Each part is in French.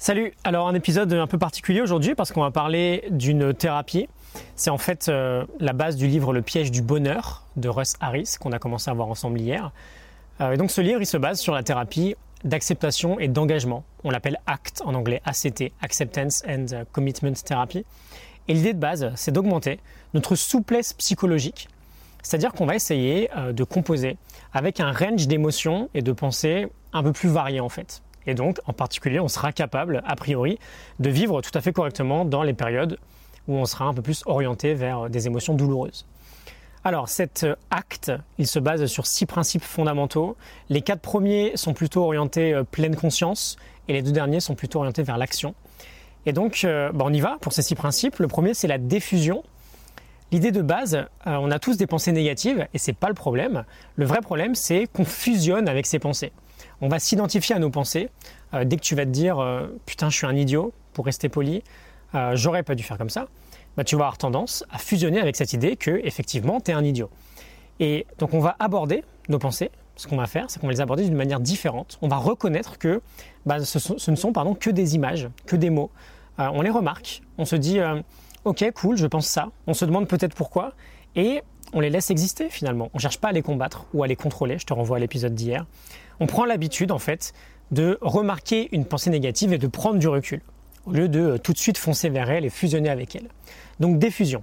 Salut, alors un épisode un peu particulier aujourd'hui parce qu'on va parler d'une thérapie. C'est en fait euh, la base du livre Le piège du bonheur de Russ Harris qu'on a commencé à voir ensemble hier. Euh, et donc ce livre il se base sur la thérapie d'acceptation et d'engagement. On l'appelle ACT en anglais, ACT, Acceptance and Commitment Therapy. Et l'idée de base c'est d'augmenter notre souplesse psychologique. C'est-à-dire qu'on va essayer euh, de composer avec un range d'émotions et de pensées un peu plus varié en fait. Et donc, en particulier, on sera capable, a priori, de vivre tout à fait correctement dans les périodes où on sera un peu plus orienté vers des émotions douloureuses. Alors, cet acte, il se base sur six principes fondamentaux. Les quatre premiers sont plutôt orientés euh, pleine conscience et les deux derniers sont plutôt orientés vers l'action. Et donc, euh, bah, on y va pour ces six principes. Le premier, c'est la diffusion. L'idée de base, euh, on a tous des pensées négatives et c'est pas le problème. Le vrai problème, c'est qu'on fusionne avec ces pensées on va s'identifier à nos pensées. Euh, dès que tu vas te dire euh, putain, je suis un idiot, pour rester poli, euh, j'aurais pas dû faire comme ça, bah, tu vas avoir tendance à fusionner avec cette idée que effectivement tu es un idiot. Et donc on va aborder nos pensées. Ce qu'on va faire, c'est qu'on va les aborder d'une manière différente. On va reconnaître que bah, ce, ne sont pardon, que des images, que des mots. on les remarque, on se dit ok, cool, je pense ça. On se demande peut-être pourquoi. Et on les laisse exister finalement. On ne cherche pas à les combattre ou à les contrôler. Je te renvoie à l'épisode d'hier on prend l'habitude en fait de remarquer une pensée négative et de prendre du recul, au lieu de euh, tout de suite foncer vers elle et fusionner avec elle. Donc diffusion.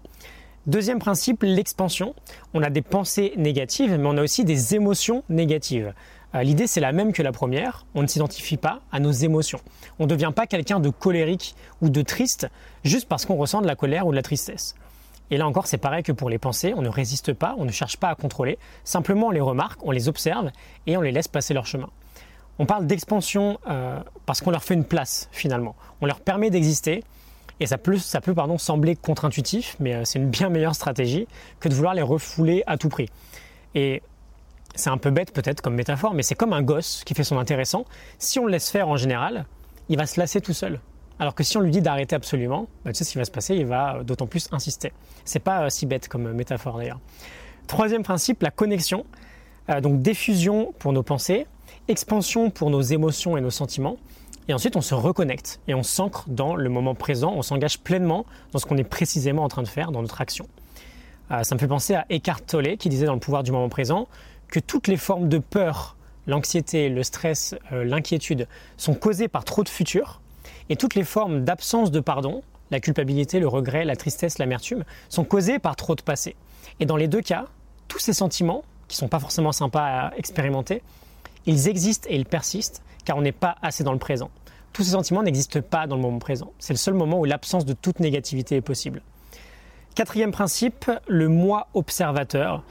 Deuxième principe, l'expansion. On a des pensées négatives, mais on a aussi des émotions négatives. Euh, l'idée, c'est la même que la première. On ne s'identifie pas à nos émotions. On ne devient pas quelqu'un de colérique ou de triste juste parce qu'on ressent de la colère ou de la tristesse. Et là encore, c'est pareil que pour les pensées, on ne résiste pas, on ne cherche pas à contrôler, simplement on les remarque, on les observe et on les laisse passer leur chemin. On parle d'expansion euh, parce qu'on leur fait une place finalement, on leur permet d'exister et ça peut, ça peut pardon, sembler contre-intuitif, mais euh, c'est une bien meilleure stratégie que de vouloir les refouler à tout prix. Et c'est un peu bête peut-être comme métaphore, mais c'est comme un gosse qui fait son intéressant. Si on le laisse faire en général, il va se lasser tout seul. Alors que si on lui dit d'arrêter absolument, bah, tu sais ce qui va se passer, il va d'autant plus insister. C'est pas euh, si bête comme métaphore d'ailleurs. Troisième principe, la connexion. Euh, donc diffusion pour nos pensées, expansion pour nos émotions et nos sentiments. Et ensuite, on se reconnecte et on s'ancre dans le moment présent, on s'engage pleinement dans ce qu'on est précisément en train de faire dans notre action. Euh, ça me fait penser à Eckhart Tolle qui disait dans le pouvoir du moment présent que toutes les formes de peur, l'anxiété, le stress, l'inquiétude sont causées par trop de futur et toutes les formes d'absence de pardon, la culpabilité, le regret, la tristesse, l'amertume, sont causées par trop de passé. Et dans les deux cas, tous ces sentiments, qui sont pas forcément sympas à expérimenter, ils existent et ils persistent car on n'est pas assez dans le présent. Tous ces sentiments n'existent pas dans le moment présent. C'est le seul moment où l'absence de toute négativité est possible. Quatrième principe, le moi observateur.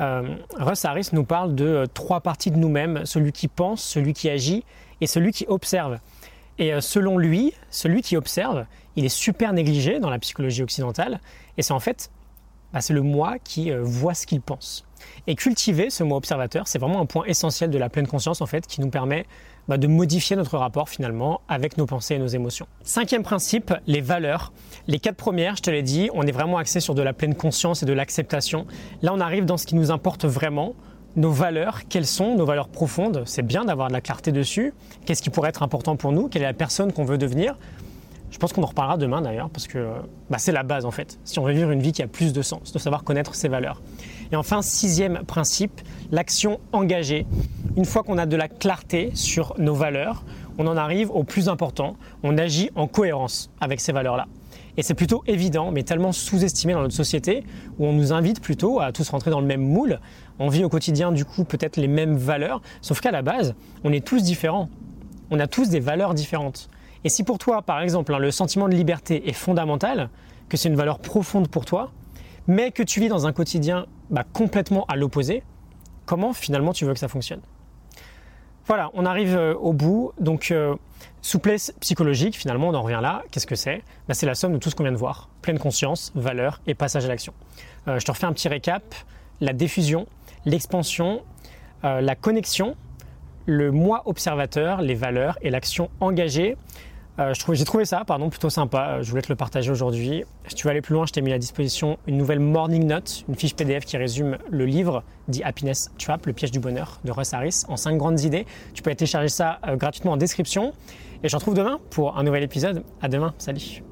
Euh, Russ Harris nous parle de euh, trois parties de nous-mêmes, celui qui pense, celui qui agit et celui qui observe. Et euh, selon lui, celui qui observe, il est super négligé dans la psychologie occidentale. Et c'est en fait, bah, c'est le moi qui euh, voit ce qu'il pense. Et cultiver ce moi observateur, c'est vraiment un point essentiel de la pleine conscience en fait, qui nous permet bah, de modifier notre rapport finalement avec nos pensées et nos émotions. Cinquième principe, les valeurs. Les quatre premières, je te l'ai dit, on est vraiment axé sur de la pleine conscience et de l'acceptation. Là, on arrive dans ce qui nous importe vraiment, nos valeurs, quelles sont nos valeurs profondes C'est bien d'avoir de la clarté dessus. Qu'est-ce qui pourrait être important pour nous? Quelle est la personne qu'on veut devenir? Je pense qu'on en reparlera demain d'ailleurs, parce que bah, c'est la base en fait. Si on veut vivre une vie qui a plus de sens, de savoir connaître ses valeurs. Et enfin, sixième principe, l'action engagée. Une fois qu'on a de la clarté sur nos valeurs, on en arrive au plus important, on agit en cohérence avec ces valeurs-là. Et c'est plutôt évident, mais tellement sous-estimé dans notre société, où on nous invite plutôt à tous rentrer dans le même moule. On vit au quotidien, du coup, peut-être les mêmes valeurs, sauf qu'à la base, on est tous différents. On a tous des valeurs différentes. Et si pour toi, par exemple, hein, le sentiment de liberté est fondamental, que c'est une valeur profonde pour toi, mais que tu vis dans un quotidien bah, complètement à l'opposé, comment finalement tu veux que ça fonctionne? Voilà, on arrive euh, au bout. Donc, euh, Souplesse psychologique, finalement, on en revient là. Qu'est-ce que c'est? Bah, C'est la somme de tout ce qu'on vient de voir. Pleine conscience, valeur et passage à l'action. Euh, je te refais un petit récap. La diffusion, l'expansion, euh, la connexion, le moi observateur, les valeurs et l'action engagée. Euh, j'ai trouvé ça pardon, plutôt sympa, euh, je voulais te le partager aujourd'hui. Si tu veux aller plus loin, je t'ai mis à disposition une nouvelle Morning Note, une fiche PDF qui résume le livre dit Happiness Trap, le piège du bonheur de Russ Harris, en 5 grandes idées. Tu peux télécharger ça gratuitement en description. Et je te retrouve demain pour un nouvel épisode. À demain. Salut.